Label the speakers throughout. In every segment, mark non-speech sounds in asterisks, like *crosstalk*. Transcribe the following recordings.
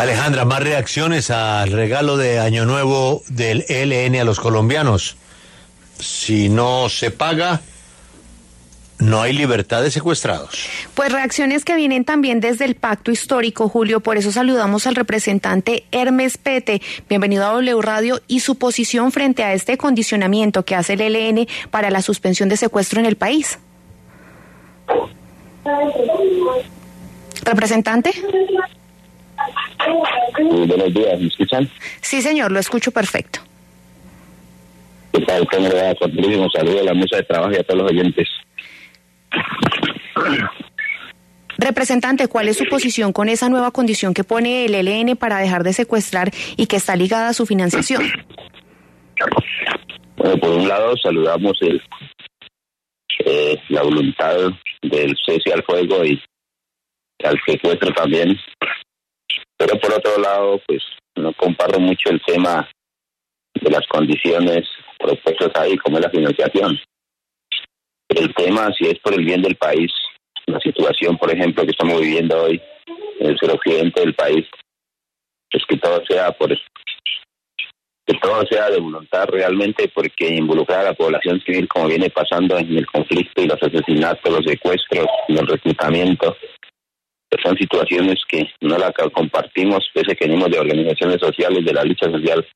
Speaker 1: Alejandra, más reacciones al regalo de Año Nuevo del ELN a los colombianos. Si no se paga, no hay libertad de secuestrados.
Speaker 2: Pues reacciones que vienen también desde el pacto histórico, Julio. Por eso saludamos al representante Hermes Pete. Bienvenido a W Radio y su posición frente a este condicionamiento que hace el ELN para la suspensión de secuestro en el país. Representante.
Speaker 3: Buenos días, ¿me escuchan?
Speaker 2: Sí, señor, lo escucho perfecto.
Speaker 3: ¿Qué tal? ¿Cómo le va? Un saludo a la mesa de trabajo y a todos los oyentes.
Speaker 2: Representante, ¿cuál es su posición con esa nueva condición que pone el ELN para dejar de secuestrar y que está ligada a su financiación?
Speaker 3: Bueno, por un lado saludamos el, eh, la voluntad del cese al fuego y al secuestro también, pero por otro lado, pues no comparto mucho el tema de las condiciones propuestas ahí, como es la financiación. El tema, si es por el bien del país, la situación, por ejemplo, que estamos viviendo hoy en el suroccidente del país, es que todo sea por que todo sea de voluntad realmente, porque involucrar a la población civil, como viene pasando en el conflicto y los asesinatos, los secuestros, los reclutamientos, pues son situaciones que no la compartimos, pese que venimos de organizaciones sociales, de la lucha social,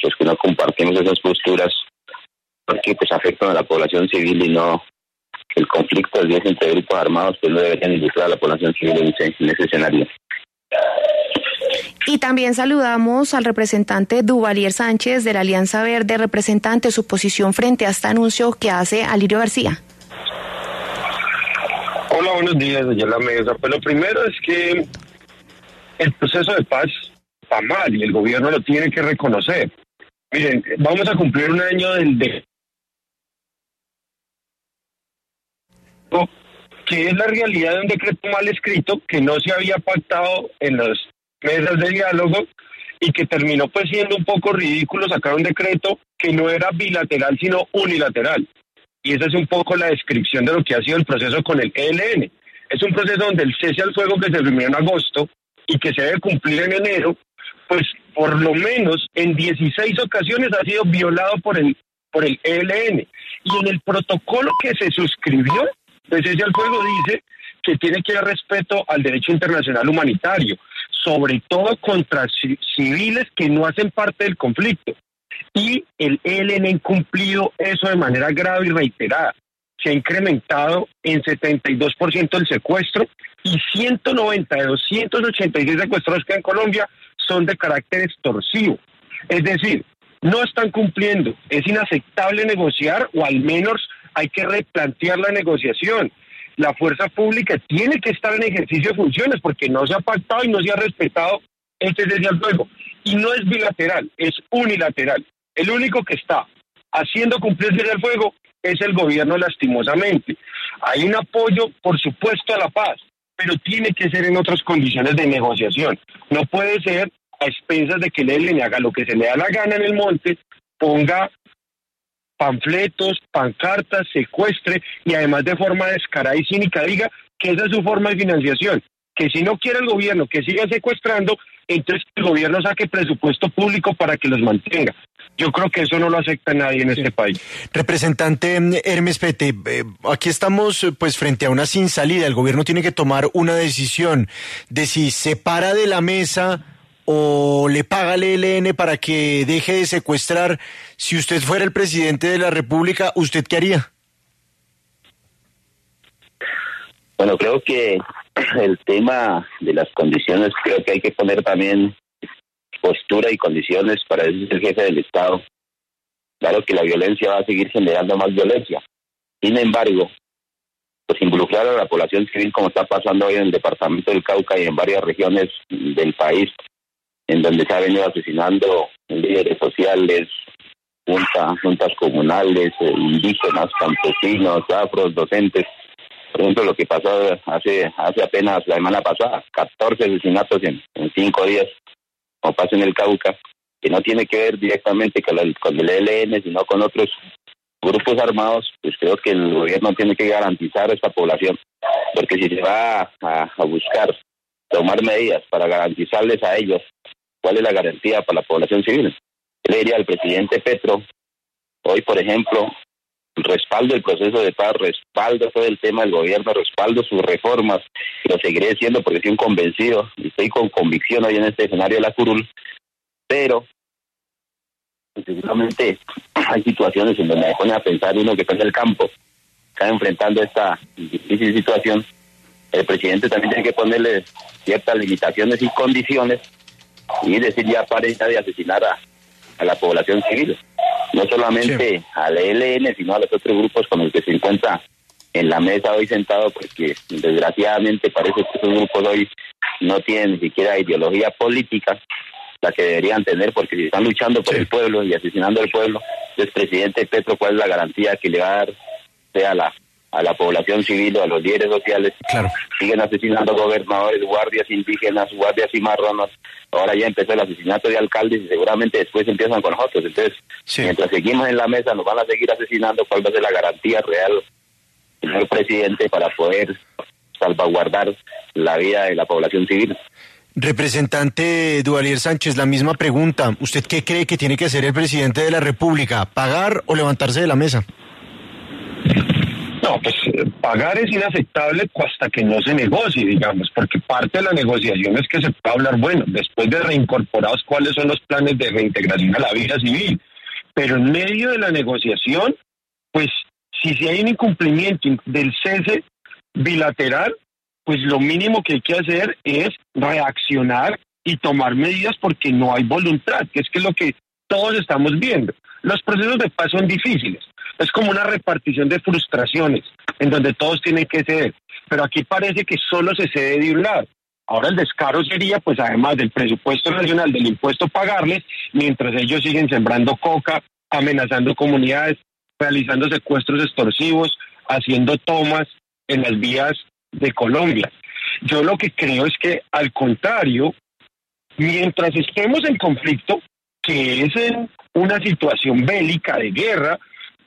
Speaker 3: pues que no compartimos esas posturas, porque pues afectan a la población civil y no el conflicto de entre grupos armados pues no deberían involucrar a la población civil en ese, en ese escenario.
Speaker 2: Y también saludamos al representante Duvalier Sánchez de la Alianza Verde, representante su posición frente a este anuncio que hace Alirio García.
Speaker 4: Buenos días, señor La Mesa. Pues lo primero es que el proceso de paz está mal y el gobierno lo tiene que reconocer. Miren, vamos a cumplir un año del de que es la realidad de un decreto mal escrito que no se había pactado en las mesas de diálogo y que terminó pues siendo un poco ridículo sacar un decreto que no era bilateral sino unilateral. Y esa es un poco la descripción de lo que ha sido el proceso con el ELN. Es un proceso donde el cese al fuego que se firmó en agosto y que se debe cumplir en enero, pues por lo menos en 16 ocasiones ha sido violado por el, por el ELN. Y en el protocolo que se suscribió, el cese al fuego dice que tiene que dar respeto al derecho internacional humanitario, sobre todo contra civiles que no hacen parte del conflicto. Y el ELN ha incumplido eso de manera grave y reiterada. Se ha incrementado en 72% el secuestro y 190 de 286 secuestros que hay en Colombia son de carácter extorsivo. Es decir, no están cumpliendo. Es inaceptable negociar o al menos hay que replantear la negociación. La fuerza pública tiene que estar en ejercicio de funciones porque no se ha pactado y no se ha respetado este desde el fuego. Y no es bilateral, es unilateral. El único que está haciendo cumplir el fuego es el gobierno lastimosamente. Hay un apoyo, por supuesto, a la paz, pero tiene que ser en otras condiciones de negociación. No puede ser a expensas de que el ELN haga lo que se le da la gana en el monte, ponga panfletos, pancartas, secuestre y además de forma descarada y cínica diga que esa es su forma de financiación. Que si no quiere el gobierno que siga secuestrando, entonces el gobierno saque presupuesto público para que los mantenga. Yo creo que eso no lo acepta nadie en este país.
Speaker 5: Representante Hermes Pete, eh, aquí estamos eh, pues frente a una sin salida. El gobierno tiene que tomar una decisión de si se para de la mesa o le paga al ELN para que deje de secuestrar. Si usted fuera el presidente de la República, ¿usted qué haría?
Speaker 3: Bueno, creo que *laughs* el tema de las condiciones, creo que hay que poner también postura y condiciones para el jefe del Estado. Claro que la violencia va a seguir generando más violencia. Sin embargo, pues involucrar a la población civil como está pasando hoy en el departamento del Cauca y en varias regiones del país, en donde se ha venido asesinando líderes sociales, juntas comunales, eh, indígenas, campesinos, afros, docentes. Por ejemplo, lo que pasó hace hace apenas la semana pasada, 14 asesinatos en cinco días como pasa en el Cauca, que no tiene que ver directamente con el, con el ELN, sino con otros grupos armados, pues creo que el gobierno tiene que garantizar a esta población, porque si se va a, buscar tomar medidas para garantizarles a ellos cuál es la garantía para la población civil. le diría al presidente Petro, hoy por ejemplo, respaldo el proceso de paz, respaldo todo el tema del gobierno, respaldo sus reformas, lo seguiré siendo porque estoy convencido y estoy con convicción hoy en este escenario de la curul, pero seguramente hay situaciones en donde me pone a pensar uno que está en el campo, está enfrentando esta difícil situación, el presidente también tiene que ponerle ciertas limitaciones y condiciones y decir ya pare de asesinar a la población civil no solamente al ELN, sino a los otros grupos con los que se encuentra en la mesa hoy sentado, porque desgraciadamente parece que esos grupos hoy no tienen ni siquiera ideología política, la que deberían tener, porque si están luchando por el pueblo y asesinando al pueblo, el presidente Petro, ¿cuál es la garantía que le va a dar sea la a la población civil o a los líderes sociales.
Speaker 5: Claro.
Speaker 3: Siguen asesinando gobernadores, guardias indígenas, guardias y marronas. Ahora ya empezó el asesinato de alcaldes y seguramente después empiezan con nosotros. Entonces, mientras seguimos en la mesa, nos van a seguir asesinando. ¿Cuál va a ser la garantía real, señor presidente, para poder salvaguardar la vida de la población civil?
Speaker 5: Representante Duvalier Sánchez, la misma pregunta. ¿Usted qué cree que tiene que hacer el presidente de la República? ¿Pagar o levantarse de la mesa?
Speaker 4: No, pues eh, pagar es inaceptable hasta que no se negocie, digamos, porque parte de la negociación es que se pueda hablar, bueno, después de reincorporados, cuáles son los planes de reintegración a la vida civil. Pero en medio de la negociación, pues si, si hay un incumplimiento del cese bilateral, pues lo mínimo que hay que hacer es reaccionar y tomar medidas porque no hay voluntad, que es que es lo que todos estamos viendo. Los procesos de paz son difíciles, es como una repartición de frustraciones en donde todos tienen que ceder. Pero aquí parece que solo se cede de un lado. Ahora el descaro sería, pues además del presupuesto nacional, del impuesto pagarles, mientras ellos siguen sembrando coca, amenazando comunidades, realizando secuestros extorsivos, haciendo tomas en las vías de Colombia. Yo lo que creo es que, al contrario, mientras estemos en conflicto, que es en una situación bélica de guerra,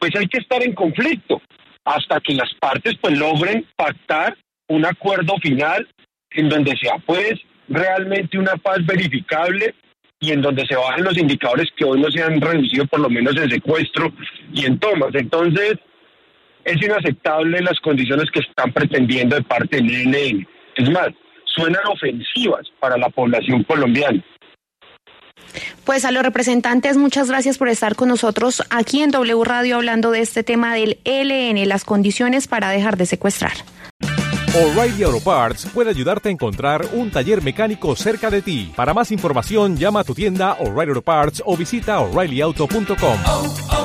Speaker 4: pues hay que estar en conflicto hasta que las partes pues logren pactar un acuerdo final en donde sea pues realmente una paz verificable y en donde se bajen los indicadores que hoy no se han reducido por lo menos en secuestro y en tomas. Entonces, es inaceptable las condiciones que están pretendiendo de parte del ELN. Es más, suenan ofensivas para la población colombiana.
Speaker 2: Pues a los representantes, muchas gracias por estar con nosotros aquí en W Radio hablando de este tema del ELN, las condiciones para dejar de secuestrar.
Speaker 6: O'Reilly Auto Parts puede ayudarte a encontrar un taller mecánico cerca de ti. Para más información, llama a tu tienda O'Reilly Auto Parts o visita oreillyauto.com.